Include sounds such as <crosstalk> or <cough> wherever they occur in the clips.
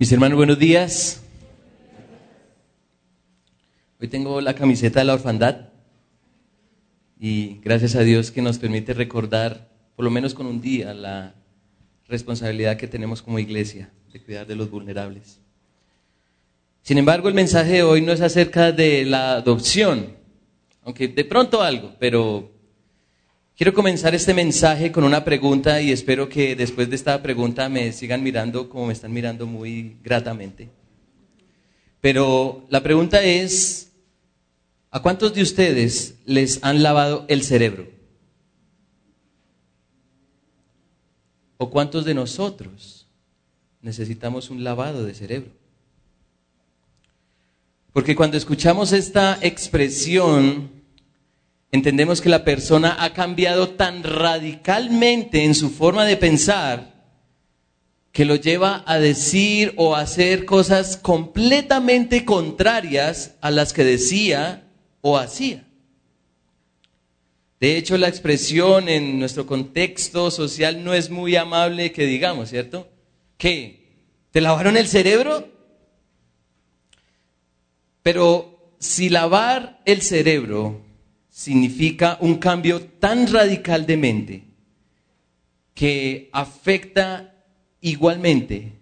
Mis hermanos, buenos días. Hoy tengo la camiseta de la orfandad y gracias a Dios que nos permite recordar, por lo menos con un día, la responsabilidad que tenemos como iglesia de cuidar de los vulnerables. Sin embargo, el mensaje de hoy no es acerca de la adopción, aunque de pronto algo, pero quiero comenzar este mensaje con una pregunta y espero que después de esta pregunta me sigan mirando como me están mirando muy gratamente. Pero la pregunta es, ¿a cuántos de ustedes les han lavado el cerebro? ¿O cuántos de nosotros necesitamos un lavado de cerebro? Porque cuando escuchamos esta expresión, entendemos que la persona ha cambiado tan radicalmente en su forma de pensar que lo lleva a decir o a hacer cosas completamente contrarias a las que decía o hacía. De hecho, la expresión en nuestro contexto social no es muy amable que digamos, ¿cierto? ¿Qué? ¿Te lavaron el cerebro? Pero si lavar el cerebro significa un cambio tan radical de mente que afecta igualmente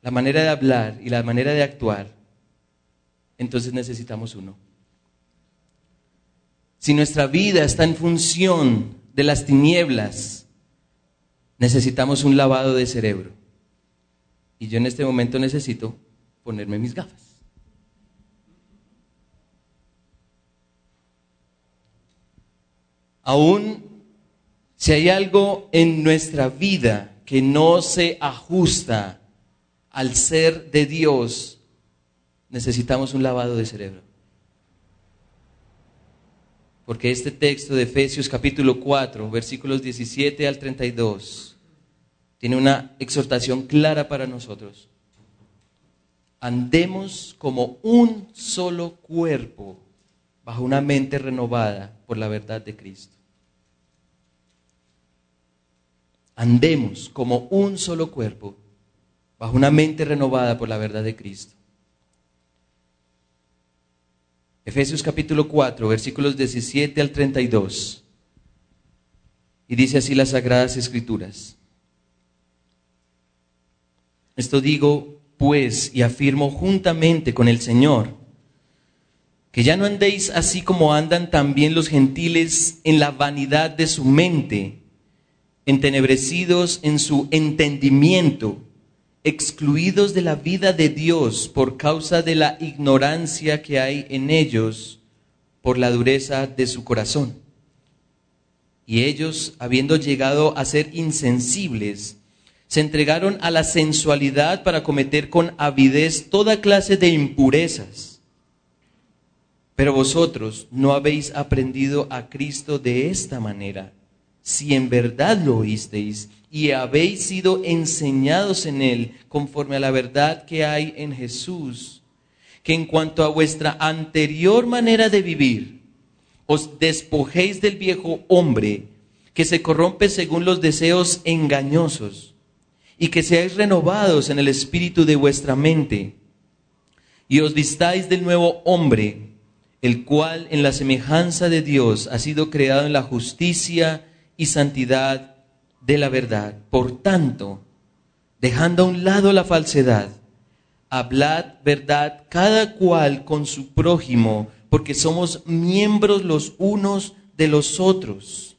la manera de hablar y la manera de actuar, entonces necesitamos uno. Si nuestra vida está en función de las tinieblas, necesitamos un lavado de cerebro. Y yo en este momento necesito ponerme mis gafas. Aún si hay algo en nuestra vida que no se ajusta al ser de Dios, necesitamos un lavado de cerebro. Porque este texto de Efesios capítulo 4, versículos 17 al 32, tiene una exhortación clara para nosotros. Andemos como un solo cuerpo bajo una mente renovada por la verdad de Cristo. Andemos como un solo cuerpo bajo una mente renovada por la verdad de Cristo. Efesios capítulo 4, versículos 17 al 32. Y dice así las sagradas escrituras. Esto digo, pues, y afirmo juntamente con el Señor que ya no andéis así como andan también los gentiles en la vanidad de su mente, entenebrecidos en su entendimiento, excluidos de la vida de Dios por causa de la ignorancia que hay en ellos por la dureza de su corazón. Y ellos, habiendo llegado a ser insensibles, se entregaron a la sensualidad para cometer con avidez toda clase de impurezas pero vosotros no habéis aprendido a Cristo de esta manera. Si en verdad lo oísteis y habéis sido enseñados en Él conforme a la verdad que hay en Jesús, que en cuanto a vuestra anterior manera de vivir, os despojéis del viejo hombre que se corrompe según los deseos engañosos, y que seáis renovados en el espíritu de vuestra mente, y os vistáis del nuevo hombre el cual en la semejanza de Dios ha sido creado en la justicia y santidad de la verdad. Por tanto, dejando a un lado la falsedad, hablad verdad cada cual con su prójimo, porque somos miembros los unos de los otros.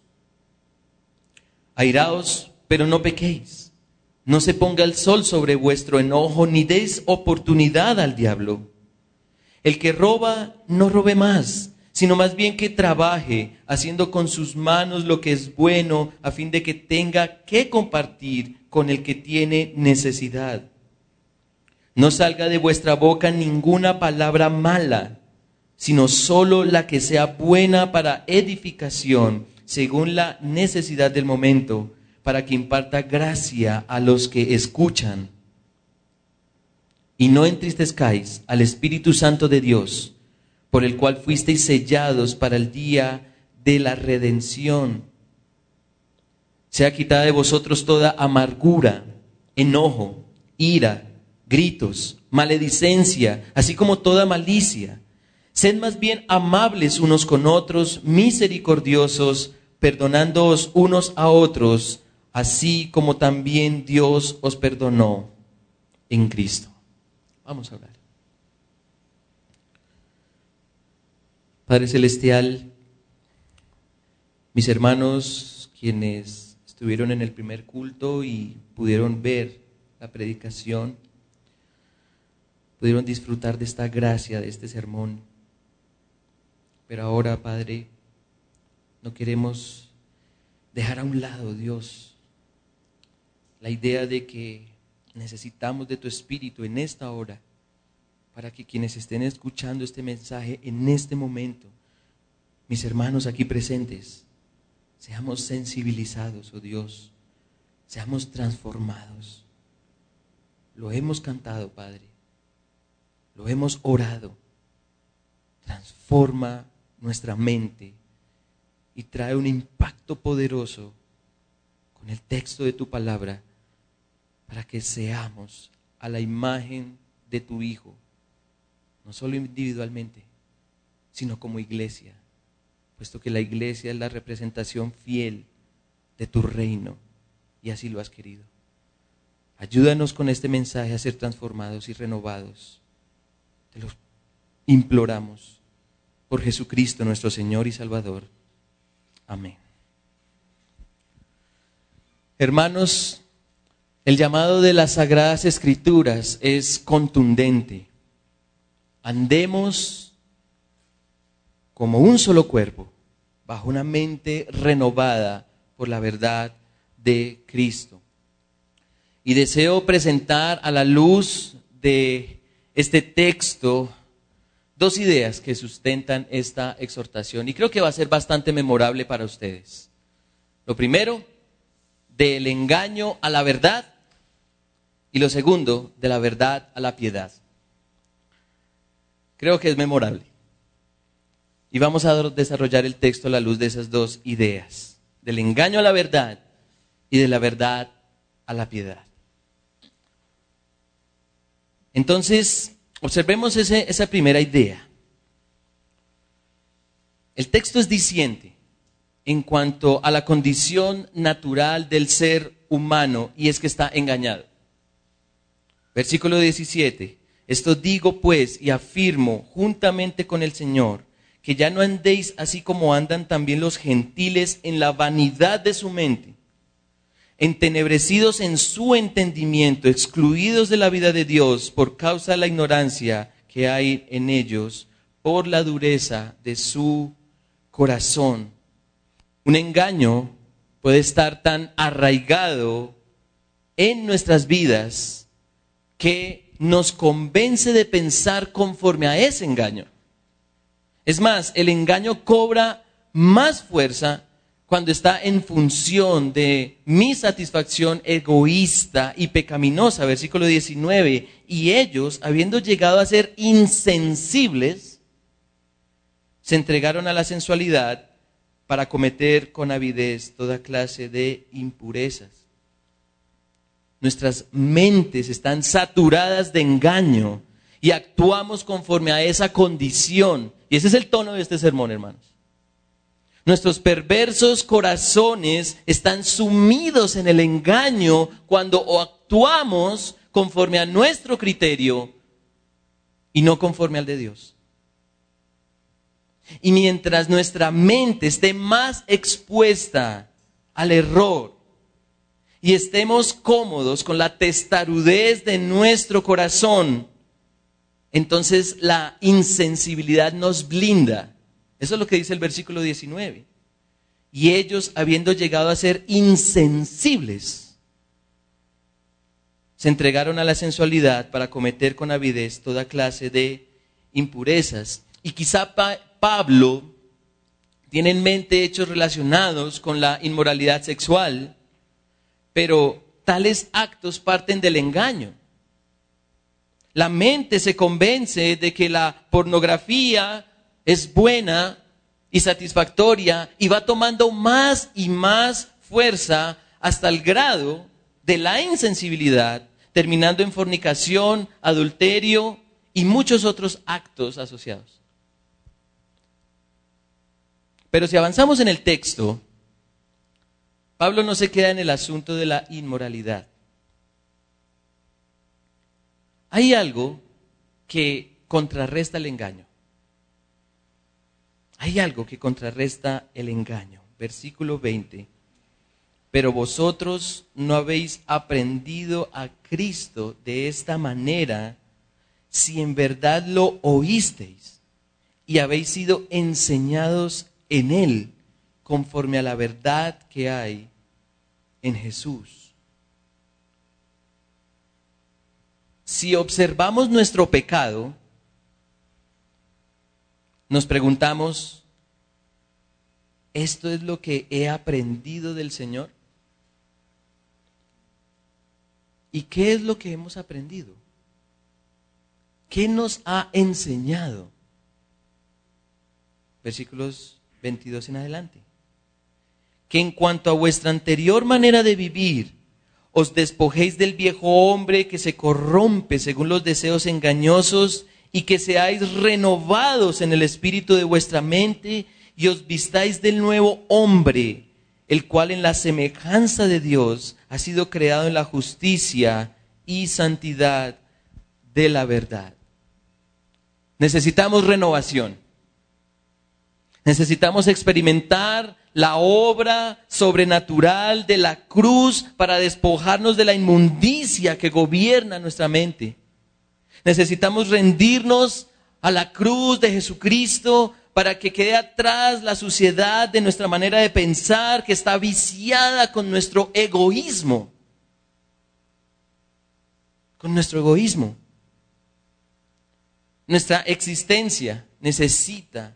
Airaos, pero no pequéis. No se ponga el sol sobre vuestro enojo, ni deis oportunidad al diablo. El que roba, no robe más, sino más bien que trabaje, haciendo con sus manos lo que es bueno, a fin de que tenga que compartir con el que tiene necesidad. No salga de vuestra boca ninguna palabra mala, sino solo la que sea buena para edificación, según la necesidad del momento, para que imparta gracia a los que escuchan y no entristezcáis al Espíritu Santo de Dios, por el cual fuisteis sellados para el día de la redención. Sea quitada de vosotros toda amargura, enojo, ira, gritos, maledicencia, así como toda malicia. Sed más bien amables unos con otros, misericordiosos, perdonándoos unos a otros, así como también Dios os perdonó en Cristo. Vamos a hablar. Padre Celestial, mis hermanos, quienes estuvieron en el primer culto y pudieron ver la predicación, pudieron disfrutar de esta gracia, de este sermón. Pero ahora, Padre, no queremos dejar a un lado, Dios, la idea de que necesitamos de tu Espíritu en esta hora para que quienes estén escuchando este mensaje en este momento, mis hermanos aquí presentes, seamos sensibilizados, oh Dios, seamos transformados. Lo hemos cantado, Padre, lo hemos orado. Transforma nuestra mente y trae un impacto poderoso con el texto de tu palabra para que seamos a la imagen de tu Hijo, no solo individualmente, sino como iglesia, puesto que la iglesia es la representación fiel de tu reino y así lo has querido. Ayúdanos con este mensaje a ser transformados y renovados. Te lo imploramos por Jesucristo nuestro Señor y Salvador. Amén. Hermanos, el llamado de las sagradas escrituras es contundente. Andemos como un solo cuerpo, bajo una mente renovada por la verdad de Cristo. Y deseo presentar a la luz de este texto dos ideas que sustentan esta exhortación y creo que va a ser bastante memorable para ustedes. Lo primero, del engaño a la verdad y lo segundo, de la verdad a la piedad. Creo que es memorable. Y vamos a desarrollar el texto a la luz de esas dos ideas, del engaño a la verdad y de la verdad a la piedad. Entonces, observemos esa primera idea. El texto es diciente en cuanto a la condición natural del ser humano y es que está engañado. Versículo 17. Esto digo pues y afirmo juntamente con el Señor, que ya no andéis así como andan también los gentiles en la vanidad de su mente, entenebrecidos en su entendimiento, excluidos de la vida de Dios por causa de la ignorancia que hay en ellos, por la dureza de su corazón. Un engaño puede estar tan arraigado en nuestras vidas que nos convence de pensar conforme a ese engaño. Es más, el engaño cobra más fuerza cuando está en función de mi satisfacción egoísta y pecaminosa, versículo 19, y ellos, habiendo llegado a ser insensibles, se entregaron a la sensualidad para cometer con avidez toda clase de impurezas. Nuestras mentes están saturadas de engaño y actuamos conforme a esa condición. Y ese es el tono de este sermón, hermanos. Nuestros perversos corazones están sumidos en el engaño cuando actuamos conforme a nuestro criterio y no conforme al de Dios. Y mientras nuestra mente esté más expuesta al error, y estemos cómodos con la testarudez de nuestro corazón, entonces la insensibilidad nos blinda. Eso es lo que dice el versículo 19. Y ellos, habiendo llegado a ser insensibles, se entregaron a la sensualidad para cometer con avidez toda clase de impurezas. Y quizá Pablo tiene en mente hechos relacionados con la inmoralidad sexual, pero tales actos parten del engaño. La mente se convence de que la pornografía es buena y satisfactoria y va tomando más y más fuerza hasta el grado de la insensibilidad terminando en fornicación, adulterio y muchos otros actos asociados. Pero si avanzamos en el texto, Pablo no se queda en el asunto de la inmoralidad. Hay algo que contrarresta el engaño. Hay algo que contrarresta el engaño. Versículo 20. Pero vosotros no habéis aprendido a Cristo de esta manera si en verdad lo oísteis y habéis sido enseñados en Él conforme a la verdad que hay en Jesús. Si observamos nuestro pecado, nos preguntamos, ¿esto es lo que he aprendido del Señor? ¿Y qué es lo que hemos aprendido? ¿Qué nos ha enseñado? Versículos 22 en adelante. Que en cuanto a vuestra anterior manera de vivir, os despojéis del viejo hombre que se corrompe según los deseos engañosos y que seáis renovados en el espíritu de vuestra mente y os vistáis del nuevo hombre, el cual en la semejanza de Dios ha sido creado en la justicia y santidad de la verdad. Necesitamos renovación. Necesitamos experimentar la obra sobrenatural de la cruz para despojarnos de la inmundicia que gobierna nuestra mente. Necesitamos rendirnos a la cruz de Jesucristo para que quede atrás la suciedad de nuestra manera de pensar que está viciada con nuestro egoísmo. Con nuestro egoísmo. Nuestra existencia necesita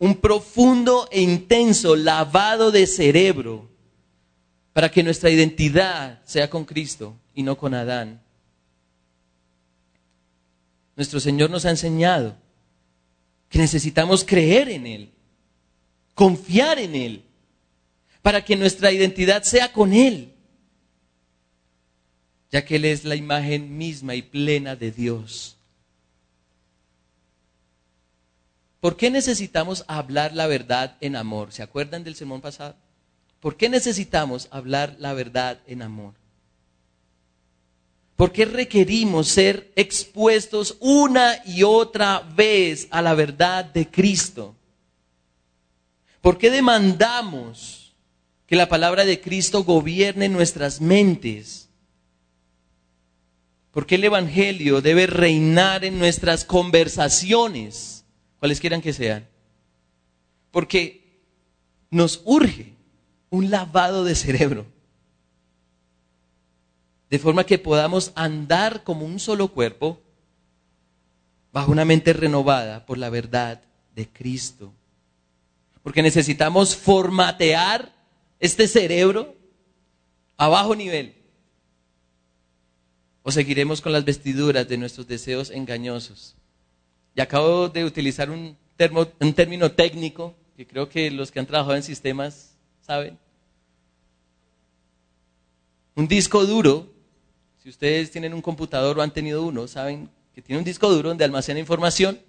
un profundo e intenso lavado de cerebro para que nuestra identidad sea con Cristo y no con Adán. Nuestro Señor nos ha enseñado que necesitamos creer en Él, confiar en Él, para que nuestra identidad sea con Él, ya que Él es la imagen misma y plena de Dios. ¿Por qué necesitamos hablar la verdad en amor? ¿Se acuerdan del sermón pasado? ¿Por qué necesitamos hablar la verdad en amor? ¿Por qué requerimos ser expuestos una y otra vez a la verdad de Cristo? ¿Por qué demandamos que la palabra de Cristo gobierne nuestras mentes? ¿Por qué el Evangelio debe reinar en nuestras conversaciones? Cuales quieran que sean. Porque nos urge un lavado de cerebro. De forma que podamos andar como un solo cuerpo bajo una mente renovada por la verdad de Cristo. Porque necesitamos formatear este cerebro a bajo nivel. O seguiremos con las vestiduras de nuestros deseos engañosos acabo de utilizar un, un término técnico que creo que los que han trabajado en sistemas saben. Un disco duro, si ustedes tienen un computador o han tenido uno, saben que tiene un disco duro donde almacena información.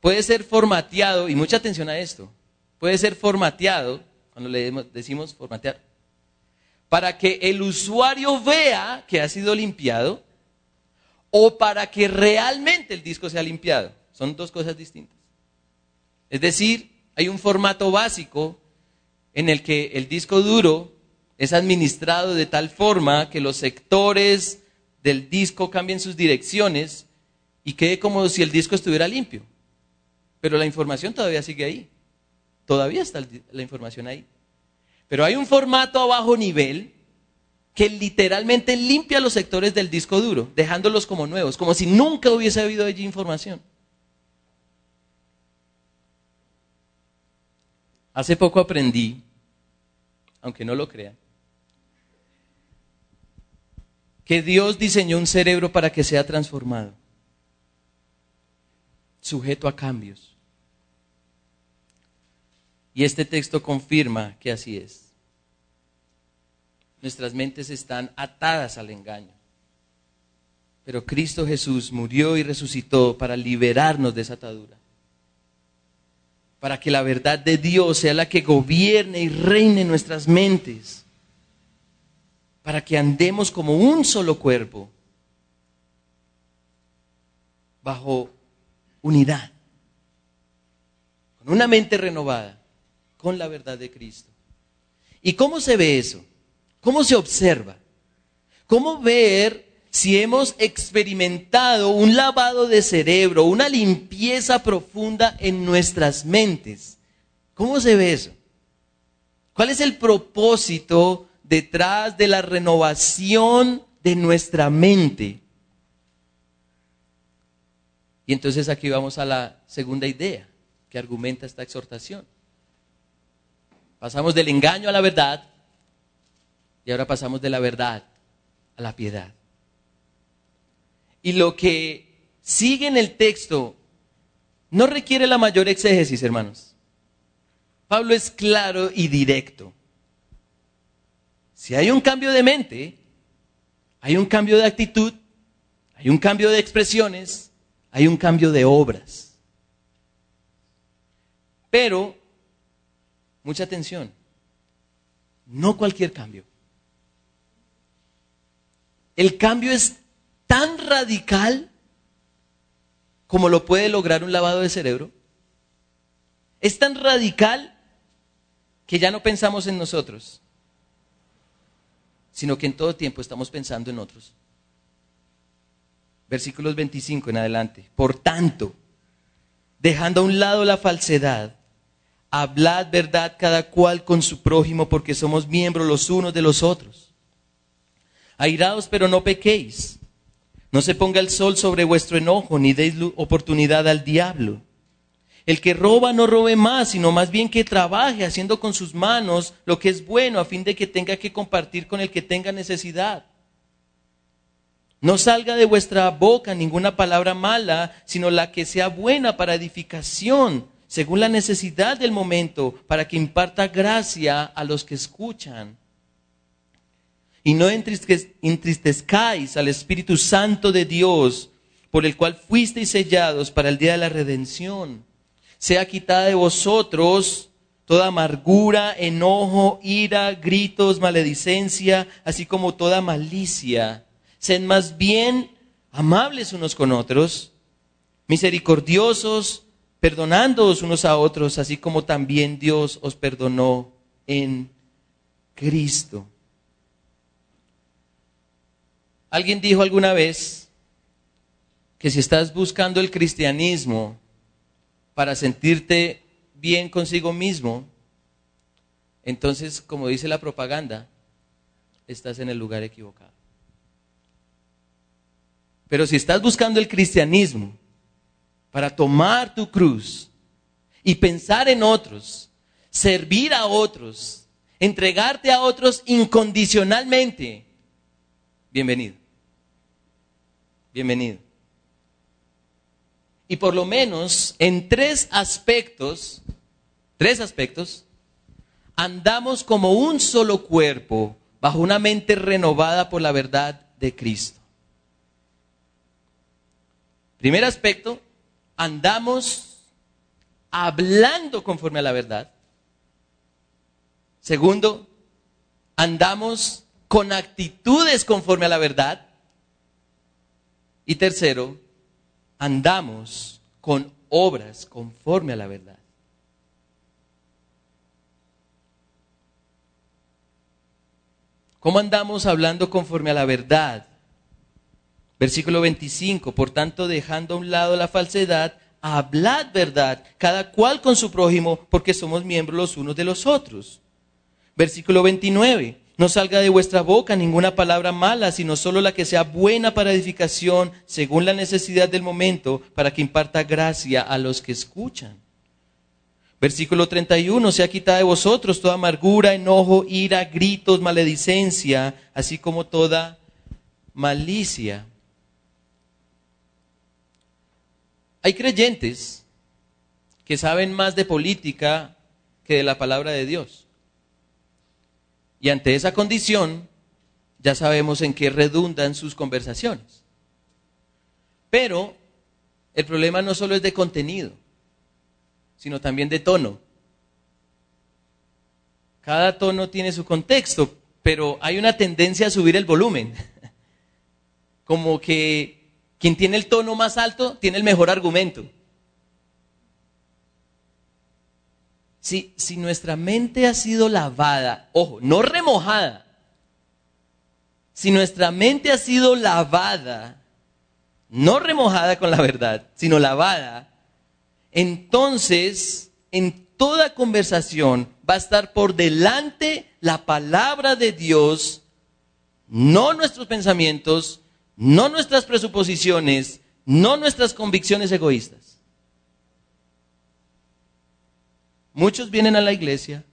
Puede ser formateado, y mucha atención a esto, puede ser formateado, cuando le decimos formatear, para que el usuario vea que ha sido limpiado o para que realmente el disco sea limpiado. Son dos cosas distintas. Es decir, hay un formato básico en el que el disco duro es administrado de tal forma que los sectores del disco cambien sus direcciones y quede como si el disco estuviera limpio. Pero la información todavía sigue ahí. Todavía está la información ahí. Pero hay un formato a bajo nivel que literalmente limpia los sectores del disco duro, dejándolos como nuevos, como si nunca hubiese habido allí información. Hace poco aprendí, aunque no lo crean, que Dios diseñó un cerebro para que sea transformado, sujeto a cambios. Y este texto confirma que así es. Nuestras mentes están atadas al engaño. Pero Cristo Jesús murió y resucitó para liberarnos de esa atadura. Para que la verdad de Dios sea la que gobierne y reine nuestras mentes. Para que andemos como un solo cuerpo, bajo unidad, con una mente renovada, con la verdad de Cristo. ¿Y cómo se ve eso? ¿Cómo se observa? ¿Cómo ver si hemos experimentado un lavado de cerebro, una limpieza profunda en nuestras mentes? ¿Cómo se ve eso? ¿Cuál es el propósito detrás de la renovación de nuestra mente? Y entonces aquí vamos a la segunda idea que argumenta esta exhortación. Pasamos del engaño a la verdad y ahora pasamos de la verdad a la piedad. Y lo que sigue en el texto no requiere la mayor exégesis, hermanos. Pablo es claro y directo. Si hay un cambio de mente, hay un cambio de actitud, hay un cambio de expresiones, hay un cambio de obras. Pero, mucha atención, no cualquier cambio. El cambio es tan radical como lo puede lograr un lavado de cerebro. Es tan radical que ya no pensamos en nosotros, sino que en todo tiempo estamos pensando en otros. Versículos 25 en adelante. Por tanto, dejando a un lado la falsedad, hablad verdad cada cual con su prójimo, porque somos miembros los unos de los otros. Airaos, pero no pequéis. No se ponga el sol sobre vuestro enojo, ni deis oportunidad al diablo. El que roba no robe más, sino más bien que trabaje haciendo con sus manos lo que es bueno, a fin de que tenga que compartir con el que tenga necesidad. No salga de vuestra boca ninguna palabra mala, sino la que sea buena para edificación, según la necesidad del momento, para que imparta gracia a los que escuchan. Y no entristezcáis al Espíritu Santo de Dios, por el cual fuisteis sellados para el día de la redención. Sea quitada de vosotros toda amargura, enojo, ira, gritos, maledicencia, así como toda malicia. Sed más bien amables unos con otros, misericordiosos, perdonándoos unos a otros, así como también Dios os perdonó en Cristo. Alguien dijo alguna vez que si estás buscando el cristianismo para sentirte bien consigo mismo, entonces, como dice la propaganda, estás en el lugar equivocado. Pero si estás buscando el cristianismo para tomar tu cruz y pensar en otros, servir a otros, entregarte a otros incondicionalmente, bienvenido bienvenido. Y por lo menos en tres aspectos, tres aspectos, andamos como un solo cuerpo bajo una mente renovada por la verdad de Cristo. Primer aspecto, andamos hablando conforme a la verdad. Segundo, andamos con actitudes conforme a la verdad. Y tercero, andamos con obras conforme a la verdad. ¿Cómo andamos hablando conforme a la verdad? Versículo 25, por tanto, dejando a un lado la falsedad, hablad verdad, cada cual con su prójimo, porque somos miembros los unos de los otros. Versículo 29, no salga de vuestra boca ninguna palabra mala, sino solo la que sea buena para edificación, según la necesidad del momento, para que imparta gracia a los que escuchan. Versículo 31, sea quitada de vosotros toda amargura, enojo, ira, gritos, maledicencia, así como toda malicia. Hay creyentes que saben más de política que de la palabra de Dios. Y ante esa condición, ya sabemos en qué redundan sus conversaciones. Pero el problema no solo es de contenido, sino también de tono. Cada tono tiene su contexto, pero hay una tendencia a subir el volumen. <laughs> Como que quien tiene el tono más alto tiene el mejor argumento. Si, si nuestra mente ha sido lavada, ojo, no remojada, si nuestra mente ha sido lavada, no remojada con la verdad, sino lavada, entonces en toda conversación va a estar por delante la palabra de Dios, no nuestros pensamientos, no nuestras presuposiciones, no nuestras convicciones egoístas. Muchos vienen a la iglesia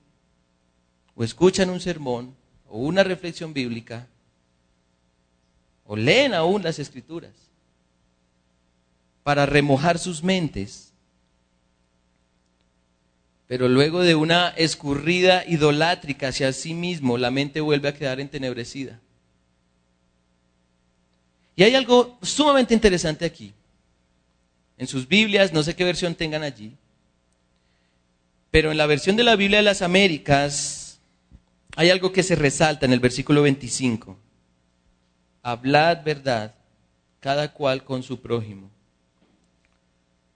o escuchan un sermón o una reflexión bíblica o leen aún las escrituras para remojar sus mentes. Pero luego de una escurrida idolátrica hacia sí mismo, la mente vuelve a quedar entenebrecida. Y hay algo sumamente interesante aquí. En sus Biblias, no sé qué versión tengan allí, pero en la versión de la Biblia de las Américas hay algo que se resalta en el versículo 25. Hablad verdad, cada cual con su prójimo.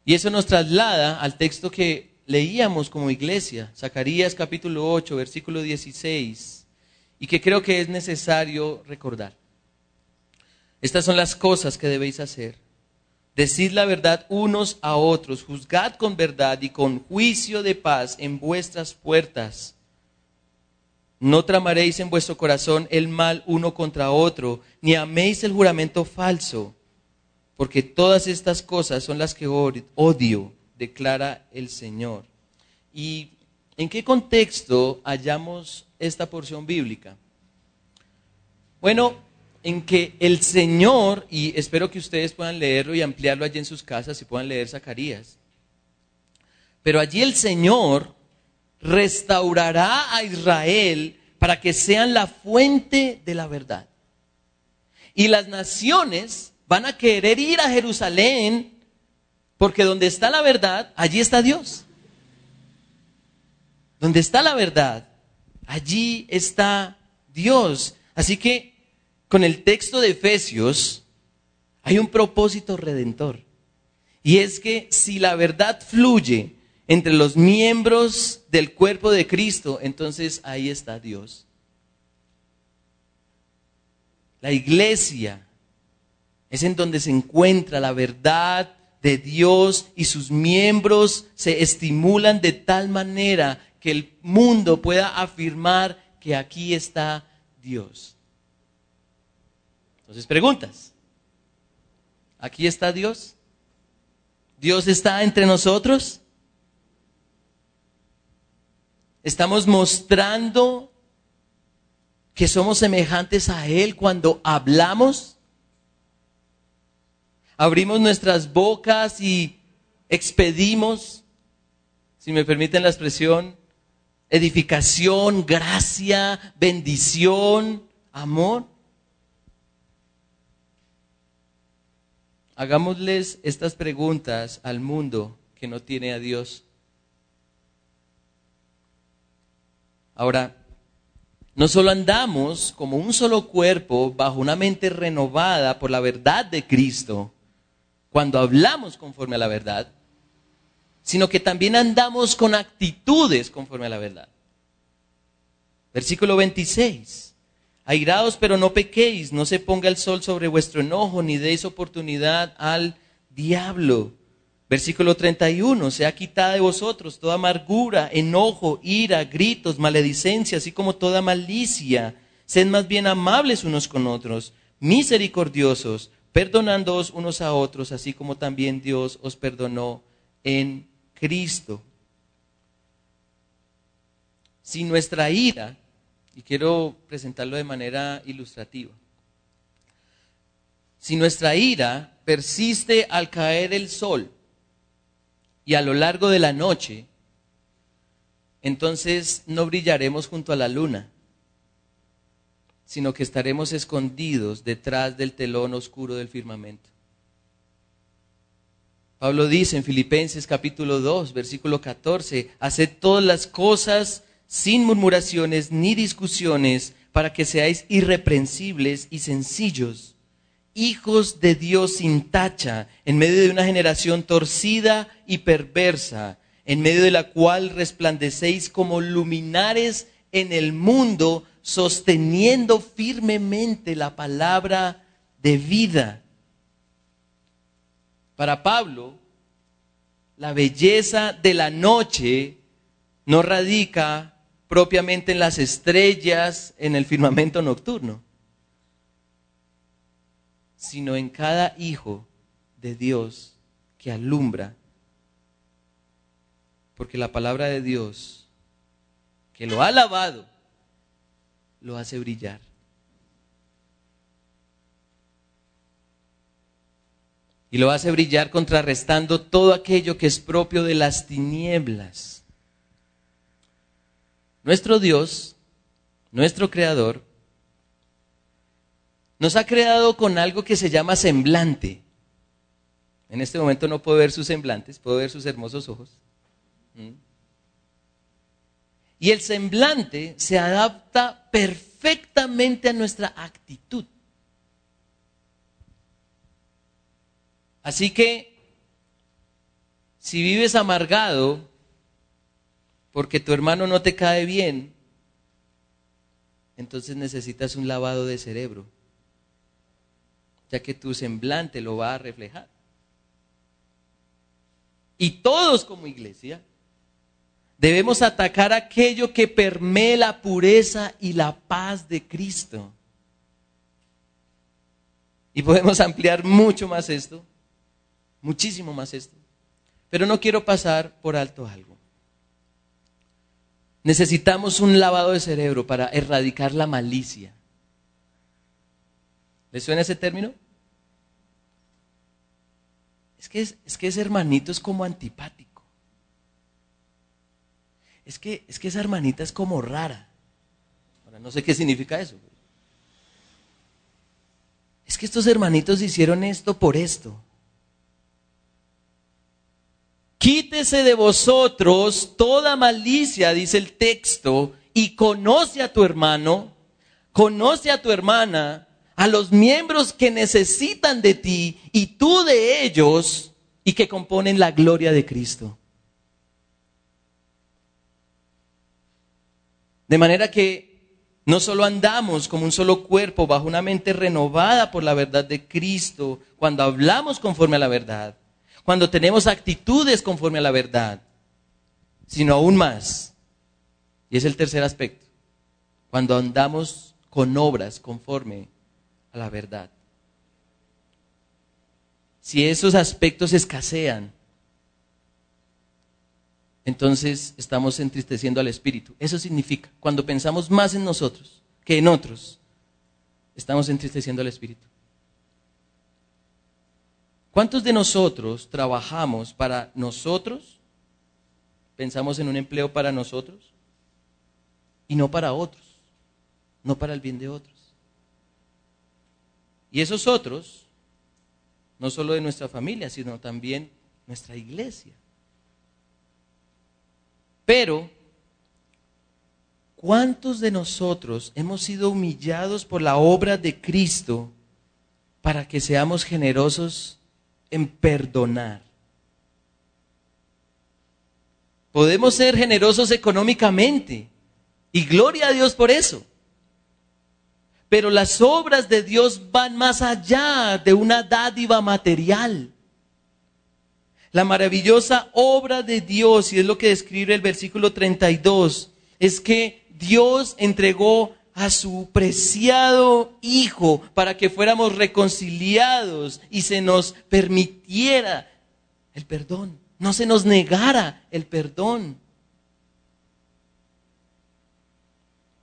Y eso nos traslada al texto que leíamos como iglesia, Zacarías capítulo 8, versículo 16, y que creo que es necesario recordar. Estas son las cosas que debéis hacer Decid la verdad unos a otros, juzgad con verdad y con juicio de paz en vuestras puertas. No tramaréis en vuestro corazón el mal uno contra otro, ni améis el juramento falso, porque todas estas cosas son las que odio, declara el Señor. ¿Y en qué contexto hallamos esta porción bíblica? Bueno, en que el Señor, y espero que ustedes puedan leerlo y ampliarlo allí en sus casas y puedan leer Zacarías, pero allí el Señor restaurará a Israel para que sean la fuente de la verdad. Y las naciones van a querer ir a Jerusalén porque donde está la verdad, allí está Dios. Donde está la verdad, allí está Dios. Así que con el texto de Efesios hay un propósito redentor. Y es que si la verdad fluye entre los miembros del cuerpo de Cristo, entonces ahí está Dios. La iglesia es en donde se encuentra la verdad de Dios y sus miembros se estimulan de tal manera que el mundo pueda afirmar que aquí está Dios. Entonces preguntas, ¿aquí está Dios? ¿Dios está entre nosotros? ¿Estamos mostrando que somos semejantes a Él cuando hablamos? Abrimos nuestras bocas y expedimos, si me permiten la expresión, edificación, gracia, bendición, amor. Hagámosles estas preguntas al mundo que no tiene a Dios. Ahora, no solo andamos como un solo cuerpo bajo una mente renovada por la verdad de Cristo, cuando hablamos conforme a la verdad, sino que también andamos con actitudes conforme a la verdad. Versículo 26. Airaos, pero no pequéis, no se ponga el sol sobre vuestro enojo, ni deis oportunidad al diablo. Versículo 31, sea quitada de vosotros toda amargura, enojo, ira, gritos, maledicencia, así como toda malicia. Sed más bien amables unos con otros, misericordiosos, perdonándoos unos a otros, así como también Dios os perdonó en Cristo. Si nuestra ira y quiero presentarlo de manera ilustrativa. Si nuestra ira persiste al caer el sol y a lo largo de la noche, entonces no brillaremos junto a la luna, sino que estaremos escondidos detrás del telón oscuro del firmamento. Pablo dice en Filipenses capítulo 2, versículo 14, haced todas las cosas sin murmuraciones ni discusiones, para que seáis irreprensibles y sencillos, hijos de Dios sin tacha, en medio de una generación torcida y perversa, en medio de la cual resplandecéis como luminares en el mundo, sosteniendo firmemente la palabra de vida. Para Pablo, la belleza de la noche no radica propiamente en las estrellas, en el firmamento nocturno, sino en cada hijo de Dios que alumbra. Porque la palabra de Dios, que lo ha lavado, lo hace brillar. Y lo hace brillar contrarrestando todo aquello que es propio de las tinieblas. Nuestro Dios, nuestro Creador, nos ha creado con algo que se llama semblante. En este momento no puedo ver sus semblantes, puedo ver sus hermosos ojos. ¿Mm? Y el semblante se adapta perfectamente a nuestra actitud. Así que, si vives amargado porque tu hermano no te cae bien, entonces necesitas un lavado de cerebro, ya que tu semblante lo va a reflejar. Y todos como iglesia Debemos atacar aquello que permee la pureza y la paz de Cristo. Y podemos ampliar mucho más esto, muchísimo más esto. Pero no quiero pasar por alto algo. Necesitamos un lavado de cerebro para erradicar la malicia. ¿Le suena ese término? Es que, es, que ese hermanito es como antipático es que, es que esa hermanita es como rara. Ahora, no sé qué significa eso. Es que estos hermanitos hicieron esto por esto. Quítese de vosotros toda malicia, dice el texto, y conoce a tu hermano, conoce a tu hermana, a los miembros que necesitan de ti y tú de ellos y que componen la gloria de Cristo. De manera que no solo andamos como un solo cuerpo bajo una mente renovada por la verdad de Cristo, cuando hablamos conforme a la verdad, cuando tenemos actitudes conforme a la verdad, sino aún más. Y es el tercer aspecto, cuando andamos con obras conforme a la verdad. Si esos aspectos escasean, entonces estamos entristeciendo al Espíritu. Eso significa, cuando pensamos más en nosotros que en otros, estamos entristeciendo al Espíritu. ¿Cuántos de nosotros trabajamos para nosotros? ¿Pensamos en un empleo para nosotros? Y no para otros, no para el bien de otros. Y esos otros, no solo de nuestra familia, sino también nuestra iglesia. Pero, ¿cuántos de nosotros hemos sido humillados por la obra de Cristo para que seamos generosos en perdonar? Podemos ser generosos económicamente y gloria a Dios por eso. Pero las obras de Dios van más allá de una dádiva material. La maravillosa obra de Dios, y es lo que describe el versículo 32, es que Dios entregó a su preciado Hijo para que fuéramos reconciliados y se nos permitiera el perdón, no se nos negara el perdón.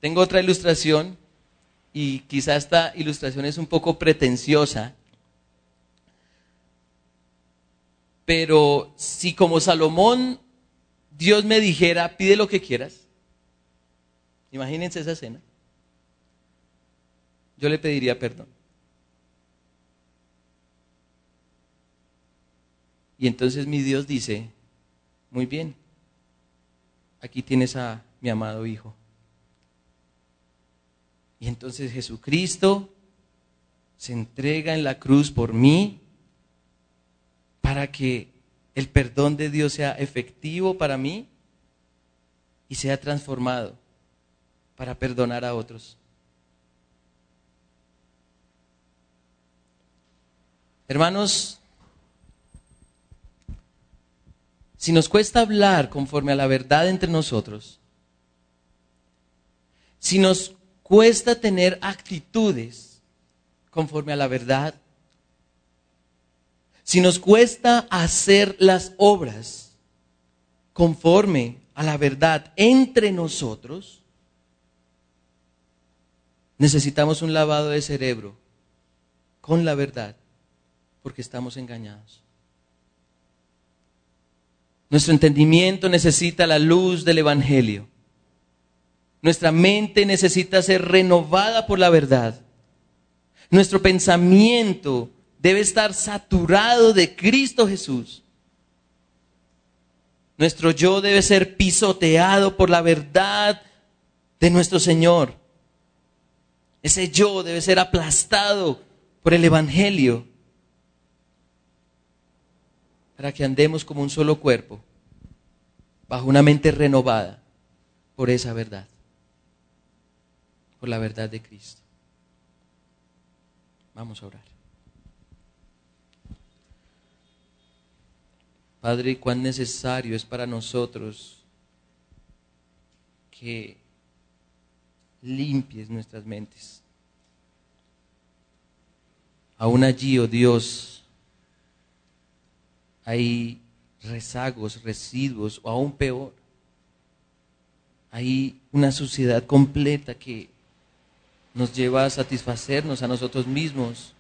Tengo otra ilustración y quizá esta ilustración es un poco pretenciosa, Pero si como Salomón Dios me dijera, pide lo que quieras, imagínense esa escena. Yo le pediría perdón. Y entonces mi Dios dice, muy bien, aquí tienes a mi amado Hijo. Y entonces Jesucristo se entrega en la cruz por mí para que el perdón de Dios sea efectivo para mí y sea transformado para perdonar a otros. Hermanos, si nos cuesta hablar conforme a la verdad entre nosotros, si nos cuesta tener actitudes conforme a la verdad, si nos cuesta hacer las obras conforme a la verdad entre nosotros, necesitamos un lavado de cerebro con la verdad, porque estamos engañados. Nuestro entendimiento necesita la luz del Evangelio. Nuestra mente necesita ser renovada por la verdad. Nuestro pensamiento debe estar saturado de Cristo Jesús. Nuestro yo debe ser pisoteado por la verdad de nuestro Señor. Ese yo debe ser aplastado por el Evangelio para que andemos como un solo cuerpo, bajo una mente renovada por esa verdad, por la verdad de Cristo. Vamos a orar. Padre, cuán necesario es para nosotros que limpies nuestras mentes. Aún allí, oh Dios, hay rezagos, residuos, o aún peor, hay una suciedad completa que nos lleva a satisfacernos a nosotros mismos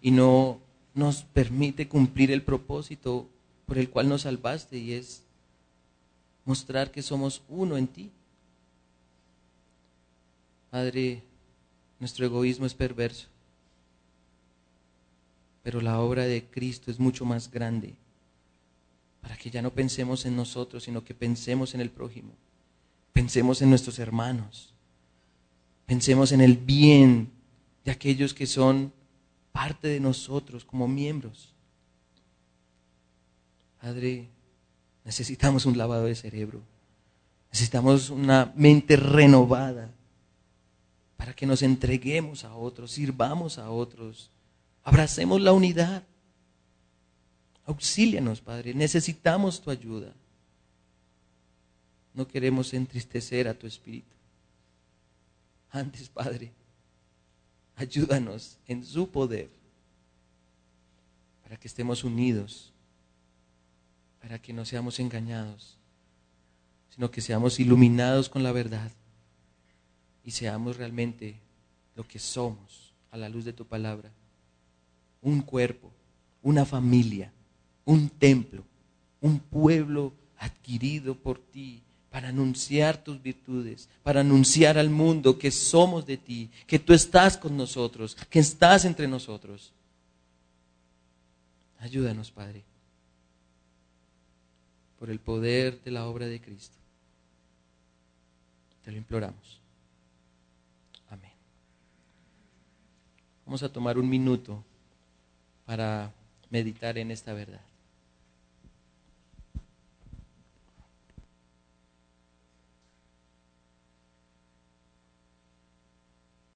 y no nos permite cumplir el propósito por el cual nos salvaste y es mostrar que somos uno en ti. Padre, nuestro egoísmo es perverso, pero la obra de Cristo es mucho más grande para que ya no pensemos en nosotros, sino que pensemos en el prójimo, pensemos en nuestros hermanos, pensemos en el bien de aquellos que son parte de nosotros como miembros. Padre, necesitamos un lavado de cerebro. Necesitamos una mente renovada para que nos entreguemos a otros, sirvamos a otros, abracemos la unidad. Auxílianos, Padre, necesitamos tu ayuda. No queremos entristecer a tu espíritu. Antes, Padre, Ayúdanos en su poder para que estemos unidos, para que no seamos engañados, sino que seamos iluminados con la verdad y seamos realmente lo que somos a la luz de tu palabra. Un cuerpo, una familia, un templo, un pueblo adquirido por ti para anunciar tus virtudes, para anunciar al mundo que somos de ti, que tú estás con nosotros, que estás entre nosotros. Ayúdanos, Padre, por el poder de la obra de Cristo. Te lo imploramos. Amén. Vamos a tomar un minuto para meditar en esta verdad.